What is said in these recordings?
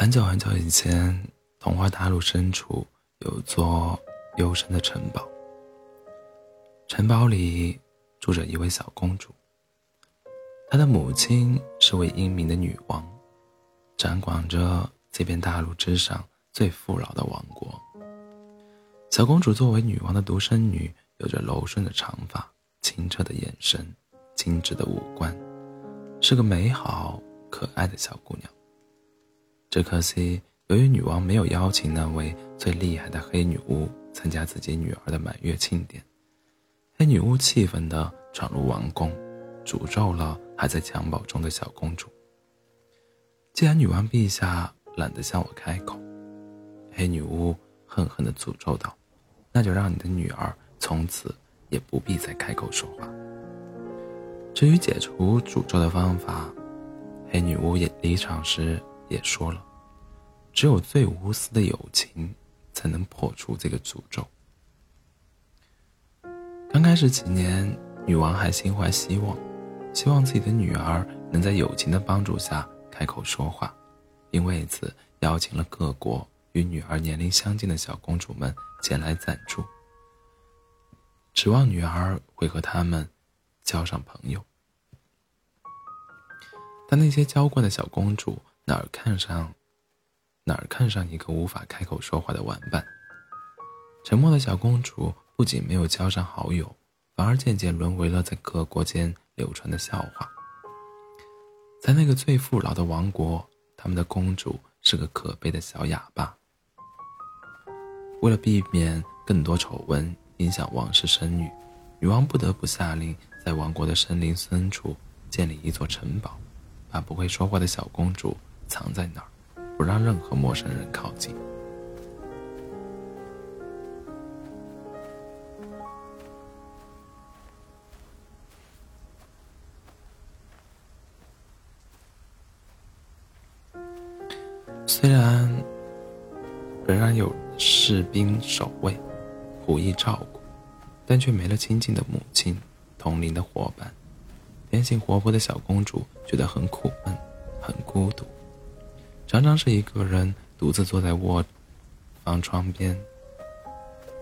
很久很久以前，童话大陆深处有座幽深的城堡。城堡里住着一位小公主，她的母亲是位英明的女王，掌管着这片大陆之上最富饶的王国。小公主作为女王的独生女，有着柔顺的长发、清澈的眼神、精致的五官，是个美好可爱的小姑娘。只可惜，由于女王没有邀请那位最厉害的黑女巫参加自己女儿的满月庆典，黑女巫气愤地闯入王宫，诅咒了还在襁褓中的小公主。既然女王陛下懒得向我开口，黑女巫恨恨地诅咒道：“那就让你的女儿从此也不必再开口说话。”至于解除诅咒的方法，黑女巫也离场时。也说了，只有最无私的友情，才能破除这个诅咒。刚开始几年，女王还心怀希望，希望自己的女儿能在友情的帮助下开口说话，并为此邀请了各国与女儿年龄相近的小公主们前来赞助，指望女儿会和他们交上朋友。但那些娇惯的小公主。哪儿看上，哪儿看上一个无法开口说话的玩伴？沉默的小公主不仅没有交上好友，反而渐渐沦为了在各国间流传的笑话。在那个最富饶的王国，他们的公主是个可悲的小哑巴。为了避免更多丑闻影响王室声誉，女王不得不下令在王国的森林深处建立一座城堡，把不会说话的小公主。藏在哪儿，不让任何陌生人靠近。虽然仍然有士兵守卫、仆役照顾，但却没了亲近的母亲、同龄的伙伴。天性活泼的小公主觉得很苦闷，很孤独。常常是一个人独自坐在卧房窗边，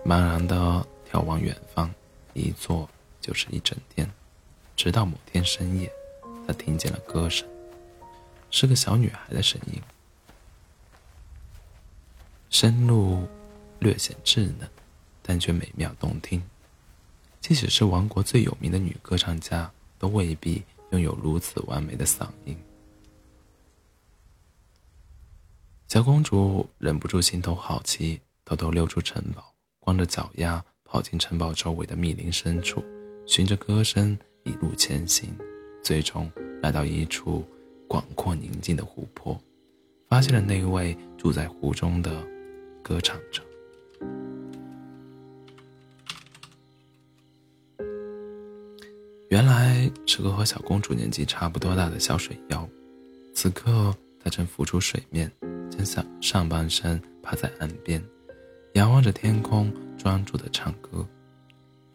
茫然地眺望远方，一坐就是一整天。直到某天深夜，他听见了歌声，是个小女孩的声音，声路略显稚嫩，但却美妙动听。即使是王国最有名的女歌唱家，都未必拥有如此完美的嗓音。小公主忍不住心头好奇，偷偷溜出城堡，光着脚丫跑进城堡周围的密林深处，循着歌声一路前行，最终来到一处广阔宁静的湖泊，发现了那位住在湖中的歌唱者。原来是个和小公主年纪差不多大的小水妖，此刻她正浮出水面。上上半身趴在岸边，仰望着天空，专注的唱歌。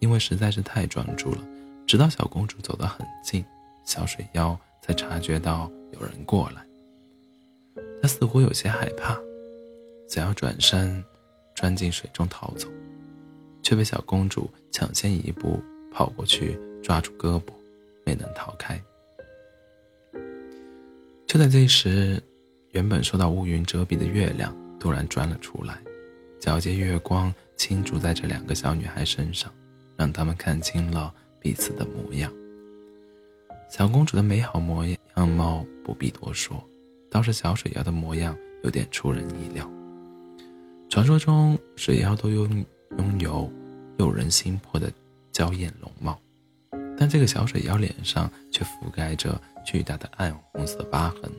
因为实在是太专注了，直到小公主走得很近，小水妖才察觉到有人过来。她似乎有些害怕，想要转身钻进水中逃走，却被小公主抢先一步跑过去抓住胳膊，没能逃开。就在这时。原本受到乌云遮蔽的月亮突然钻了出来，皎洁月光倾注在这两个小女孩身上，让她们看清了彼此的模样。小公主的美好模样貌不必多说，倒是小水妖的模样有点出人意料。传说中，水妖都拥拥有诱人心魄的娇艳容貌，但这个小水妖脸上却覆盖着巨大的暗红色疤痕。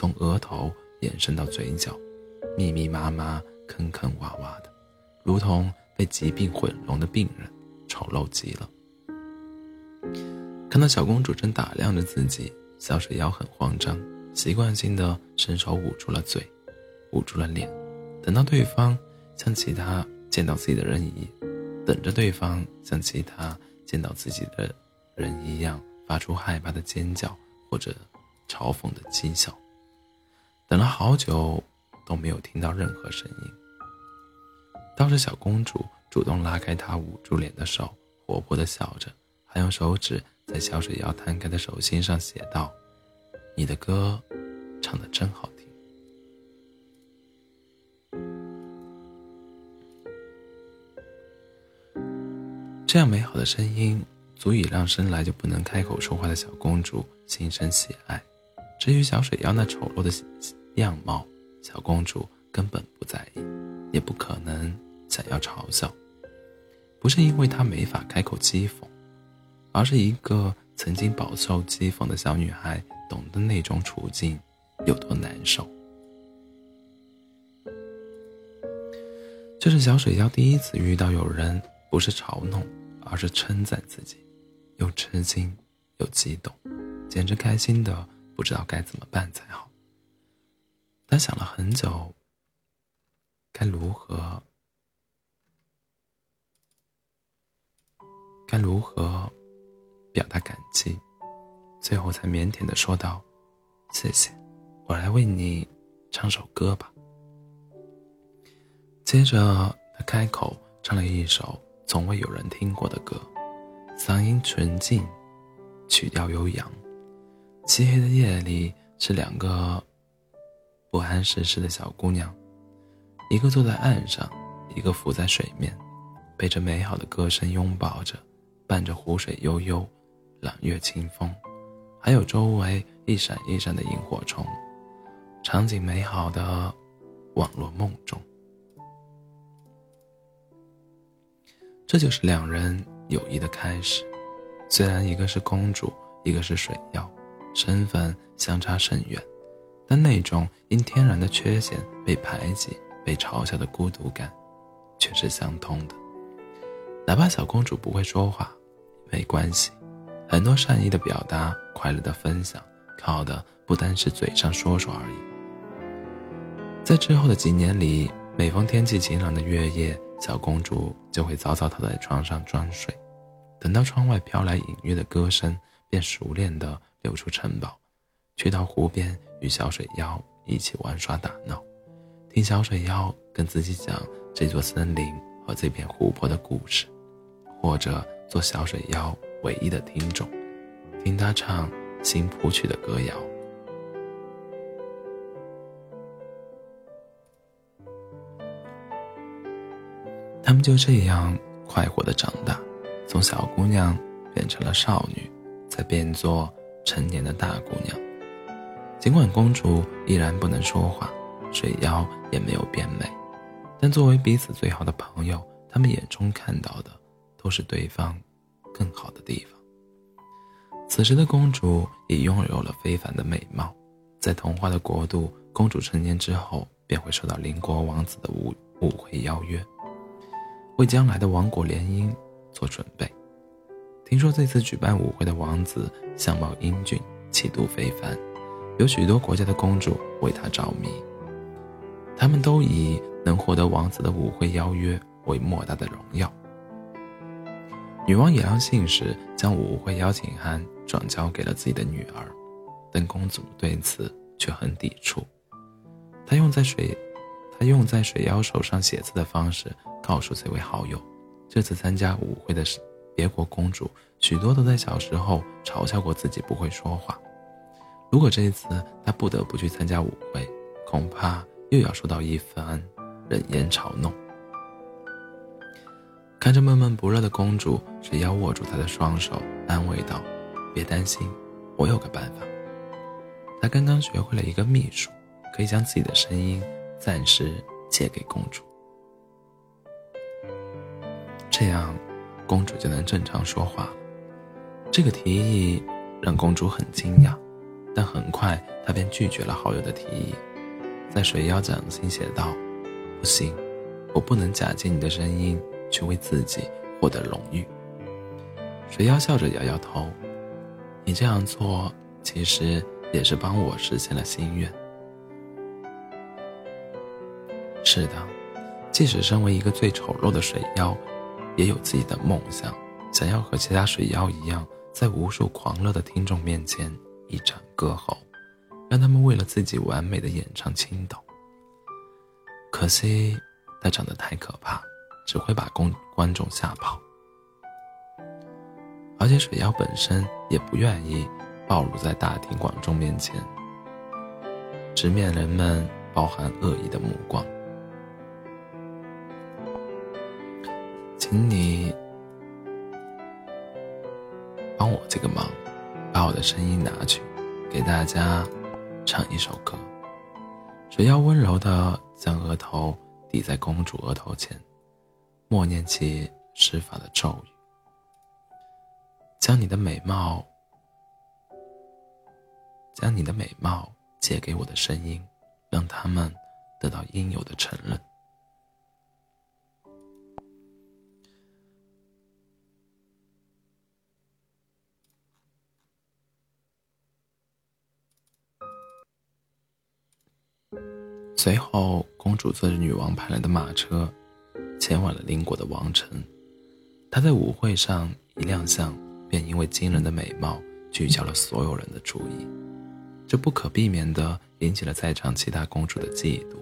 从额头延伸到嘴角，密密麻麻、坑坑洼洼的，如同被疾病毁容的病人，丑陋极了。看到小公主正打量着自己，小水妖很慌张，习惯性的伸手捂住了嘴，捂住了脸，等到对方像其他见到自己的人一，等着对方像其他见到自己的人一样发出害怕的尖叫或者嘲讽的讥笑。等了好久，都没有听到任何声音。倒是小公主主动拉开他捂住脸的手，活泼的笑着，还用手指在小水妖摊开的手心上写道：“你的歌，唱的真好听。”这样美好的声音，足以让生来就不能开口说话的小公主心生喜爱。至于小水妖那丑陋的样貌，小公主根本不在意，也不可能。想要嘲笑，不是因为她没法开口讥讽，而是一个曾经饱受讥讽的小女孩懂得那种处境有多难受。这是小水妖第一次遇到有人不是嘲弄，而是称赞自己，又吃惊又激动，简直开心的不知道该怎么办才好。他想了很久，该如何。该如何表达感激？最后才腼腆的说道：“谢谢，我来为你唱首歌吧。”接着他开口唱了一首从未有人听过的歌，嗓音纯净，曲调悠扬。漆黑的夜里，是两个不谙世事的小姑娘，一个坐在岸上，一个浮在水面，被这美好的歌声拥抱着。伴着湖水悠悠，朗月清风，还有周围一闪一闪的萤火虫，场景美好的网络梦中。这就是两人友谊的开始。虽然一个是公主，一个是水妖，身份相差甚远，但那种因天然的缺陷被排挤、被嘲笑的孤独感，却是相通的。哪怕小公主不会说话。没关系，很多善意的表达、快乐的分享，靠的不单是嘴上说说而已。在之后的几年里，每逢天气晴朗的月夜，小公主就会早早躺在床上装睡，等到窗外飘来隐约的歌声，便熟练地溜出城堡，去到湖边与小水妖一起玩耍打闹，听小水妖跟自己讲这座森林和这片湖泊的故事，或者。做小水妖唯一的听众，听他唱新谱曲的歌谣。他们就这样快活的长大，从小姑娘变成了少女，再变作成年的大姑娘。尽管公主依然不能说话，水妖也没有变美，但作为彼此最好的朋友，他们眼中看到的。都是对方更好的地方。此时的公主已拥有了非凡的美貌，在童话的国度，公主成年之后便会受到邻国王子的舞舞会邀约，为将来的王国联姻做准备。听说这次举办舞会的王子相貌英俊，气度非凡，有许多国家的公主为他着迷。他们都以能获得王子的舞会邀约为莫大的荣耀。女王野狼信使将舞会邀请函转交给了自己的女儿，但公主对此却很抵触。她用在水，她用在水妖手上写字的方式告诉这位好友，这次参加舞会的是别国公主，许多都在小时候嘲笑过自己不会说话。如果这一次她不得不去参加舞会，恐怕又要受到一番冷言嘲弄。看着闷闷不乐的公主，只要握住她的双手，安慰道：“别担心，我有个办法。他刚刚学会了一个秘术，可以将自己的声音暂时借给公主，这样公主就能正常说话。”这个提议让公主很惊讶，但很快他便拒绝了好友的提议，在水妖掌心写道：“不行，我不能假借你的声音。”去为自己获得荣誉。水妖笑着摇摇头：“你这样做其实也是帮我实现了心愿。”是的，即使身为一个最丑陋的水妖，也有自己的梦想，想要和其他水妖一样，在无数狂热的听众面前一展歌喉，让他们为了自己完美的演唱倾倒。可惜他长得太可怕，只会把公观众吓跑。而且水妖本身也不愿意暴露在大庭广众面前，直面人们包含恶意的目光。请你帮我这个忙，把我的声音拿去，给大家唱一首歌。水妖温柔的将额头抵在公主额头前，默念起施法的咒语。将你的美貌，将你的美貌借给我的声音，让他们得到应有的承认。随后，公主坐着女王派来的马车，前往了邻国的王城。她在舞会上一亮相。便因为惊人的美貌聚焦了所有人的注意，这不可避免地引起了在场其他公主的嫉妒。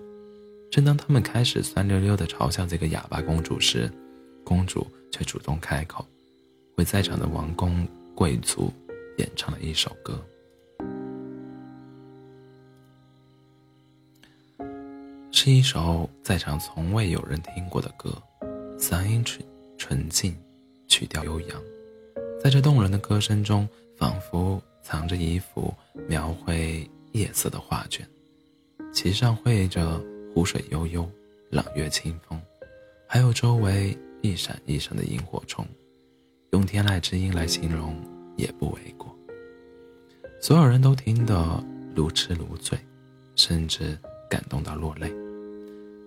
正当他们开始酸溜溜地嘲笑这个哑巴公主时，公主却主动开口，为在场的王公贵族演唱了一首歌。一首在场从未有人听过的歌，嗓音纯纯净，曲调悠扬。在这动人的歌声中，仿佛藏着一幅描绘夜色的画卷，其上绘着湖水悠悠，朗月清风，还有周围一闪一闪的萤火虫，用天籁之音来形容也不为过。所有人都听得如痴如醉，甚至感动到落泪，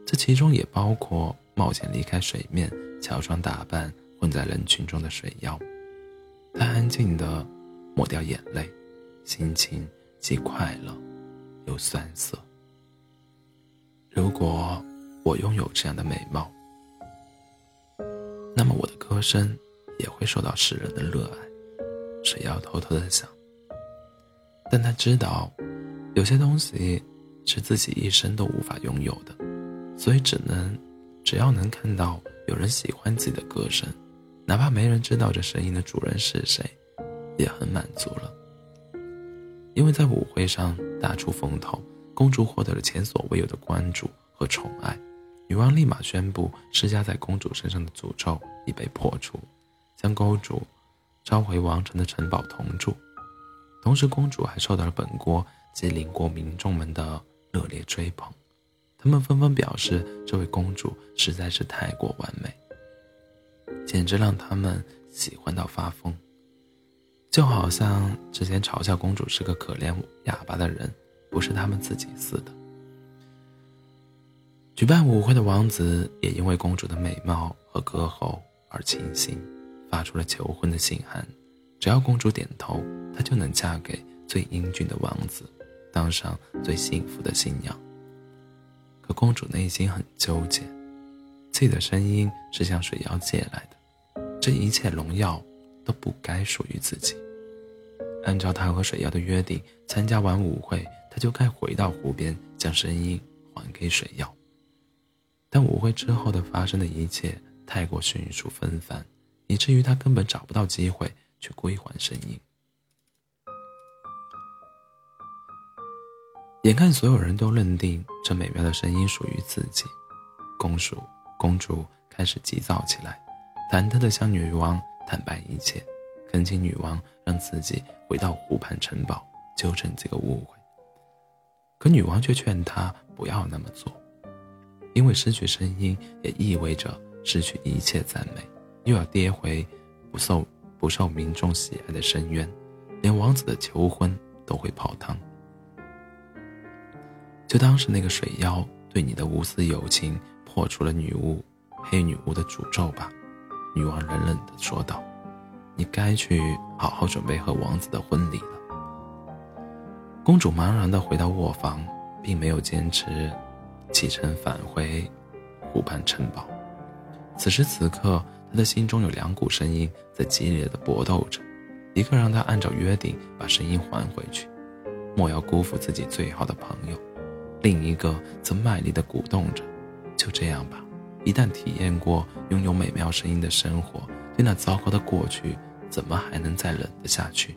这其中也包括冒险离开水面、乔装打扮混在人群中的水妖。他安静地抹掉眼泪，心情既快乐又酸涩。如果我拥有这样的美貌，那么我的歌声也会受到世人的热爱。水妖偷偷的想，但他知道，有些东西是自己一生都无法拥有的，所以只能，只要能看到有人喜欢自己的歌声。哪怕没人知道这声音的主人是谁，也很满足了。因为在舞会上大出风头，公主获得了前所未有的关注和宠爱，女王立马宣布施加在公主身上的诅咒已被破除，将公主召回王城的城堡同住。同时，公主还受到了本国及邻国民众们的热烈追捧，他们纷纷表示，这位公主实在是太过完美。简直让他们喜欢到发疯，就好像之前嘲笑公主是个可怜哑巴的人，不是他们自己似的。举办舞会的王子也因为公主的美貌和歌喉而倾心，发出了求婚的信函。只要公主点头，她就能嫁给最英俊的王子，当上最幸福的新娘。可公主内心很纠结，自己的声音是向水妖借来的。这一切荣耀都不该属于自己。按照他和水妖的约定，参加完舞会，他就该回到湖边，将声音还给水妖。但舞会之后的发生的一切太过迅速纷繁，以至于他根本找不到机会去归还声音。眼看所有人都认定这美妙的声音属于自己，公主公主开始急躁起来。忐忑地向女王坦白一切，恳请女王让自己回到湖畔城堡，纠正这个误会。可女王却劝他不要那么做，因为失去声音也意味着失去一切赞美，又要跌回不受不受民众喜爱的深渊，连王子的求婚都会泡汤。就当是那个水妖对你的无私友情破除了女巫黑女巫的诅咒吧。女王冷冷地说道：“你该去好好准备和王子的婚礼了。”公主茫然地回到卧房，并没有坚持启程返回湖畔城堡。此时此刻，她的心中有两股声音在激烈的搏斗着：一个让她按照约定把声音还回去，莫要辜负自己最好的朋友；另一个则卖力地鼓动着：就这样吧。一旦体验过拥有美妙声音的生活，对那糟糕的过去，怎么还能再忍得下去？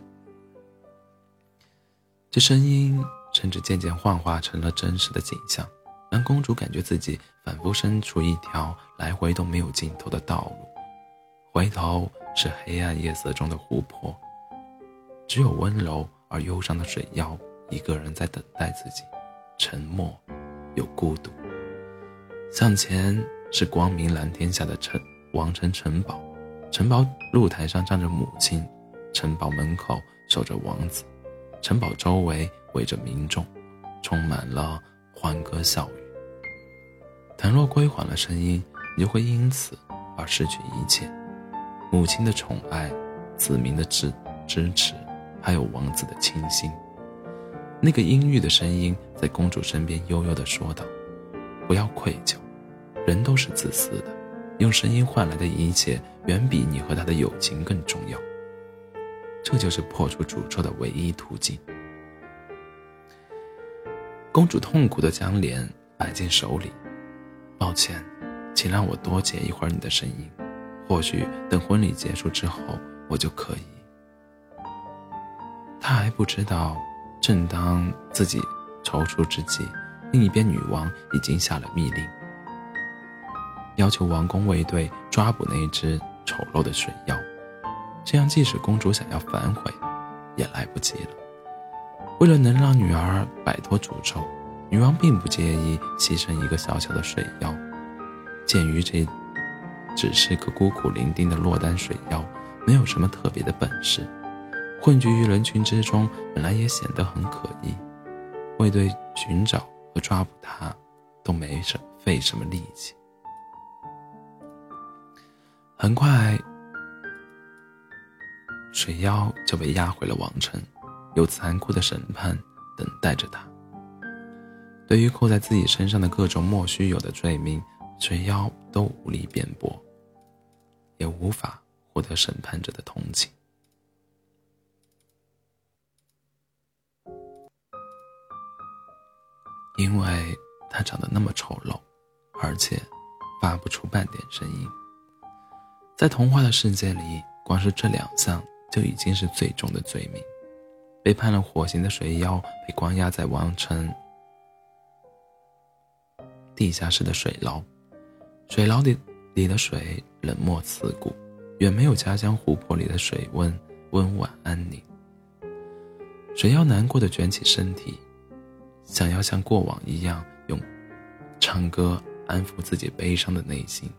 这声音甚至渐渐幻化成了真实的景象，让公主感觉自己仿佛身处一条来回都没有尽头的道路。回头是黑暗夜色中的湖泊，只有温柔而忧伤的水妖一个人在等待自己，沉默又孤独。向前。是光明蓝天下的城王城城堡，城堡露台上站着母亲，城堡门口守着王子，城堡周围围着民众，充满了欢歌笑语。倘若归还了声音，你就会因此而失去一切：母亲的宠爱，子民的支支持，还有王子的倾心。那个阴郁的声音在公主身边悠悠地说道：“不要愧疚。”人都是自私的，用声音换来的一切远比你和他的友情更重要。这就是破除诅咒的唯一途径。公主痛苦的将脸摆进手里，抱歉，请让我多接一会儿你的声音，或许等婚礼结束之后我就可以。他还不知道，正当自己踌躇之际，另一边女王已经下了密令。要求王宫卫队抓捕那只丑陋的水妖，这样即使公主想要反悔，也来不及了。为了能让女儿摆脱诅咒，女王并不介意牺牲一个小小的水妖。鉴于这只是个孤苦伶仃的落单水妖，没有什么特别的本事，混居于人群之中本来也显得很可疑。卫队寻找和抓捕他，都没什费什么力气。很快，水妖就被押回了王城，有残酷的审判等待着他。对于扣在自己身上的各种莫须有的罪名，水妖都无力辩驳，也无法获得审判者的同情，因为他长得那么丑陋，而且发不出半点声音。在童话的世界里，光是这两项就已经是最重的罪名。被判了火刑的水妖被关押在王城地下室的水牢，水牢里里的水冷漠刺骨，远没有家乡湖泊里的水温温婉安宁。水妖难过的卷起身体，想要像过往一样用唱歌安抚自己悲伤的内心。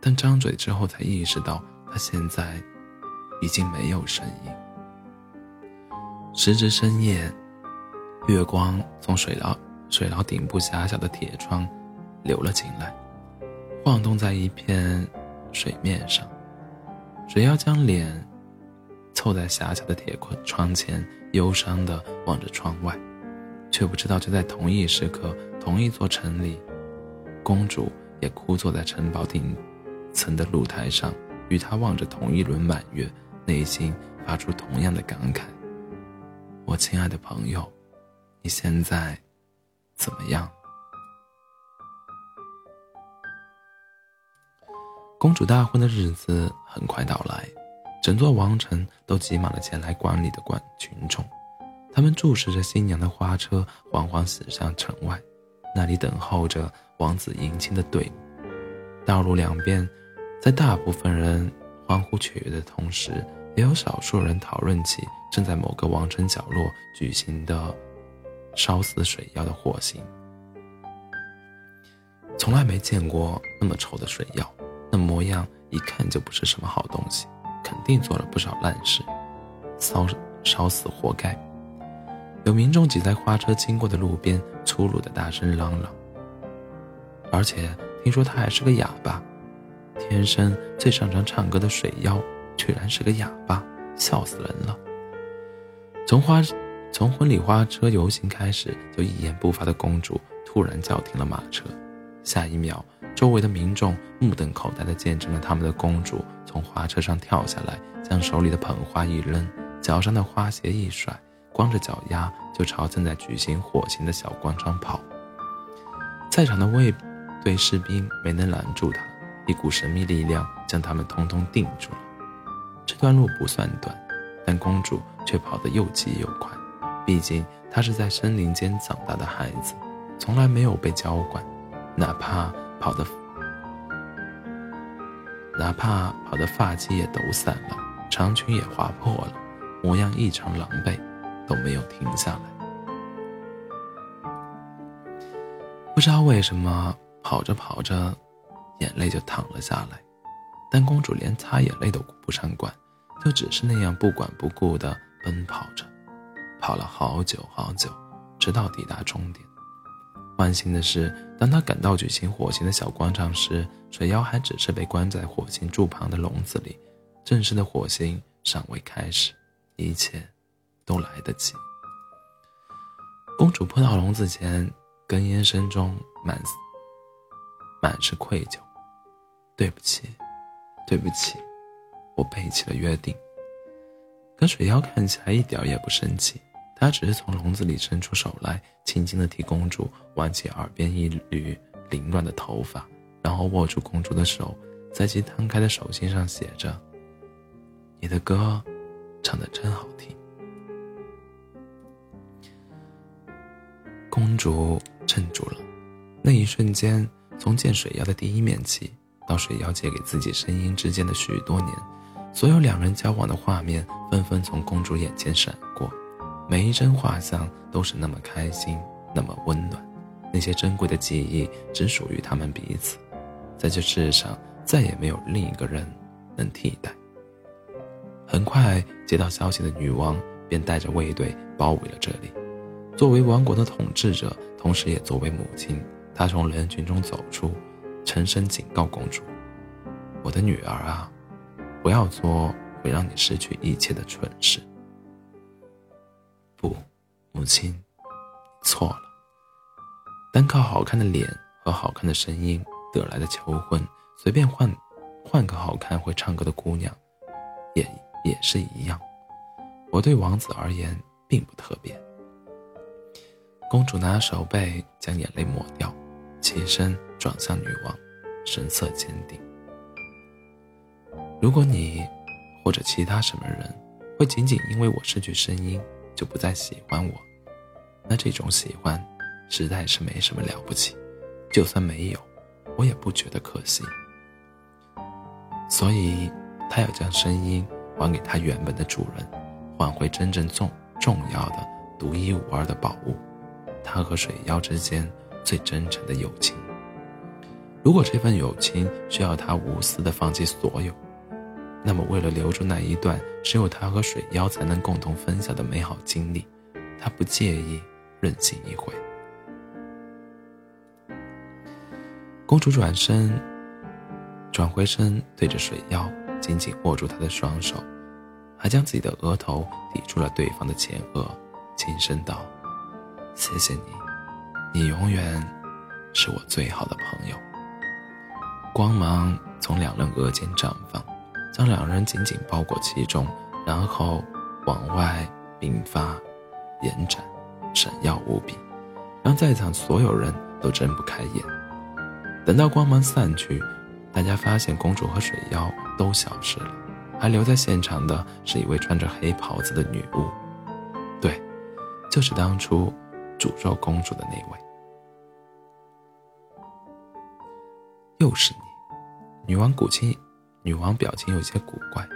但张嘴之后，才意识到他现在已经没有声音。时值深夜，月光从水牢水牢顶部狭小的铁窗流了进来，晃动在一片水面上。水妖将脸凑在狭小的铁框窗前，忧伤地望着窗外，却不知道就在同一时刻，同一座城里，公主也枯坐在城堡顶。层的露台上，与他望着同一轮满月，内心发出同样的感慨。我亲爱的朋友，你现在怎么样？公主大婚的日子很快到来，整座王城都挤满了前来观礼的观群众，他们注视着新娘的花车缓缓驶向城外，那里等候着王子迎亲的队伍。道路两边。在大部分人欢呼雀跃的同时，也有少数人讨论起正在某个王城角落举行的烧死水妖的火刑。从来没见过那么丑的水妖，那模样一看就不是什么好东西，肯定做了不少烂事，烧烧死活该。有民众挤在花车经过的路边，粗鲁的大声嚷嚷。而且听说他还是个哑巴。天生最擅长唱歌的水妖，居然是个哑巴，笑死人了。从花，从婚礼花车游行开始就一言不发的公主，突然叫停了马车。下一秒，周围的民众目瞪口呆地见证了他们的公主从花车上跳下来，将手里的捧花一扔，脚上的花鞋一甩，光着脚丫就朝正在举行火刑的小广场跑。在场的卫队士兵没能拦住他，一股神秘力量将他们通通定住了。这段路不算短，但公主却跑得又急又快。毕竟她是在森林间长大的孩子，从来没有被教管，哪怕跑得哪怕跑得发髻也抖散了，长裙也划破了，模样异常狼狈，都没有停下来。不知道为什么，跑着跑着，眼泪就淌了下来。但公主连擦眼泪都顾不上管，就只是那样不管不顾地奔跑着，跑了好久好久，直到抵达终点。万幸的是，当她赶到举行火刑的小广场时，水妖还只是被关在火刑柱旁的笼子里，正式的火刑尚未开始，一切都来得及。公主扑到笼子前。哽咽声中满满是愧疚，对不起，对不起，我背弃了约定。可水妖看起来一点也不生气，他只是从笼子里伸出手来，轻轻地替公主挽起耳边一缕凌乱的头发，然后握住公主的手，在其摊开的手心上写着：“你的歌，唱得真好听。”公主。镇住了，那一瞬间，从见水妖的第一面起，到水妖借给自己声音之间的许多年，所有两人交往的画面纷纷从公主眼前闪过，每一帧画像都是那么开心，那么温暖，那些珍贵的记忆只属于他们彼此，在这世上再也没有另一个人能替代。很快接到消息的女王便带着卫队包围了这里，作为王国的统治者。同时也作为母亲，她从人群中走出，沉声警告公主：“我的女儿啊，不要做会让你失去一切的蠢事。”不，母亲，错了。单靠好看的脸和好看的声音得来的求婚，随便换换个好看会唱歌的姑娘，也也是一样。我对王子而言并不特别。公主拿手背将眼泪抹掉，起身转向女王，神色坚定。如果你或者其他什么人会仅仅因为我失去声音就不再喜欢我，那这种喜欢实在是没什么了不起。就算没有，我也不觉得可惜。所以，他要将声音还给他原本的主人，换回真正重重要的、独一无二的宝物。他和水妖之间最真诚的友情。如果这份友情需要他无私的放弃所有，那么为了留住那一段只有他和水妖才能共同分享的美好经历，他不介意任性一回。公主转身，转回身，对着水妖紧紧握住他的双手，还将自己的额头抵住了对方的前额，轻声道。谢谢你，你永远是我最好的朋友。光芒从两人额间绽放，将两人紧紧包裹其中，然后往外迸发、延展，闪耀无比，让在场所有人都睁不开眼。等到光芒散去，大家发现公主和水妖都消失了，还留在现场的是一位穿着黑袍子的女巫。对，就是当初。诅咒公主的那位，又是你。女王古青，女王表情有些古怪，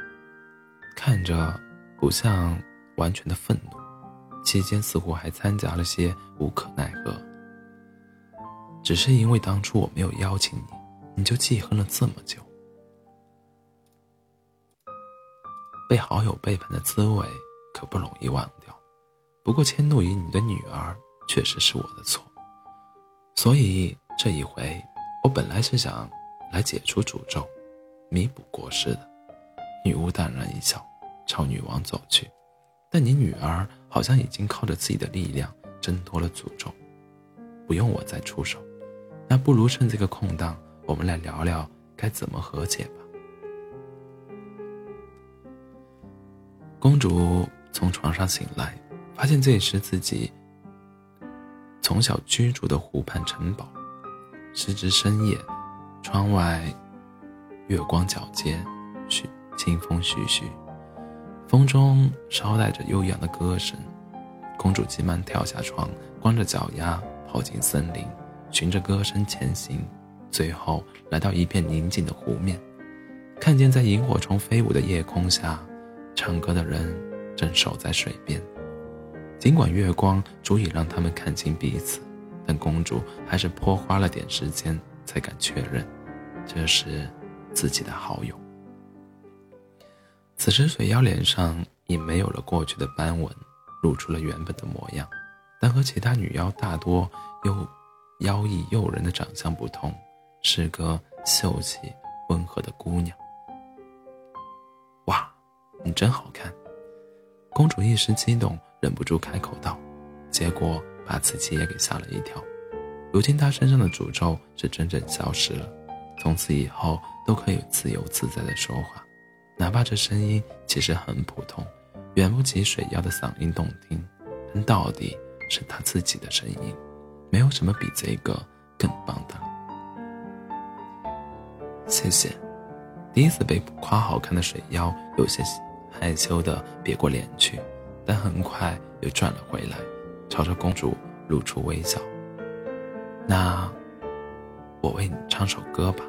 看着不像完全的愤怒，期间似乎还掺杂了些无可奈何。只是因为当初我没有邀请你，你就记恨了这么久。被好友背叛的滋味可不容易忘掉。不过迁怒于你的女儿。确实是我的错，所以这一回，我本来是想来解除诅咒，弥补过失的。女巫淡然一笑，朝女王走去。但你女儿好像已经靠着自己的力量挣脱了诅咒，不用我再出手。那不如趁这个空档，我们来聊聊该怎么和解吧。公主从床上醒来，发现这时自己。从小居住的湖畔城堡，时值深夜，窗外月光皎洁，徐清风徐徐，风中捎带着悠扬的歌声。公主急忙跳下床，光着脚丫跑进森林，循着歌声前行，最后来到一片宁静的湖面，看见在萤火虫飞舞的夜空下，唱歌的人正守在水边。尽管月光足以让他们看清彼此，但公主还是颇花了点时间才敢确认，这是自己的好友。此时，水妖脸上已没有了过去的斑纹。露出了原本的模样，但和其他女妖大多又妖异诱人的长相不同，是个秀气温和的姑娘。哇，你真好看！公主一时激动，忍不住开口道，结果把自己也给吓了一跳。如今他身上的诅咒是真正消失了，从此以后都可以自由自在的说话，哪怕这声音其实很普通。远不及水妖的嗓音动听，但到底是他自己的声音，没有什么比这个更棒的。谢谢。第一次被夸好看的水妖有些害羞的别过脸去，但很快又转了回来，朝着公主露出微笑。那，我为你唱首歌吧。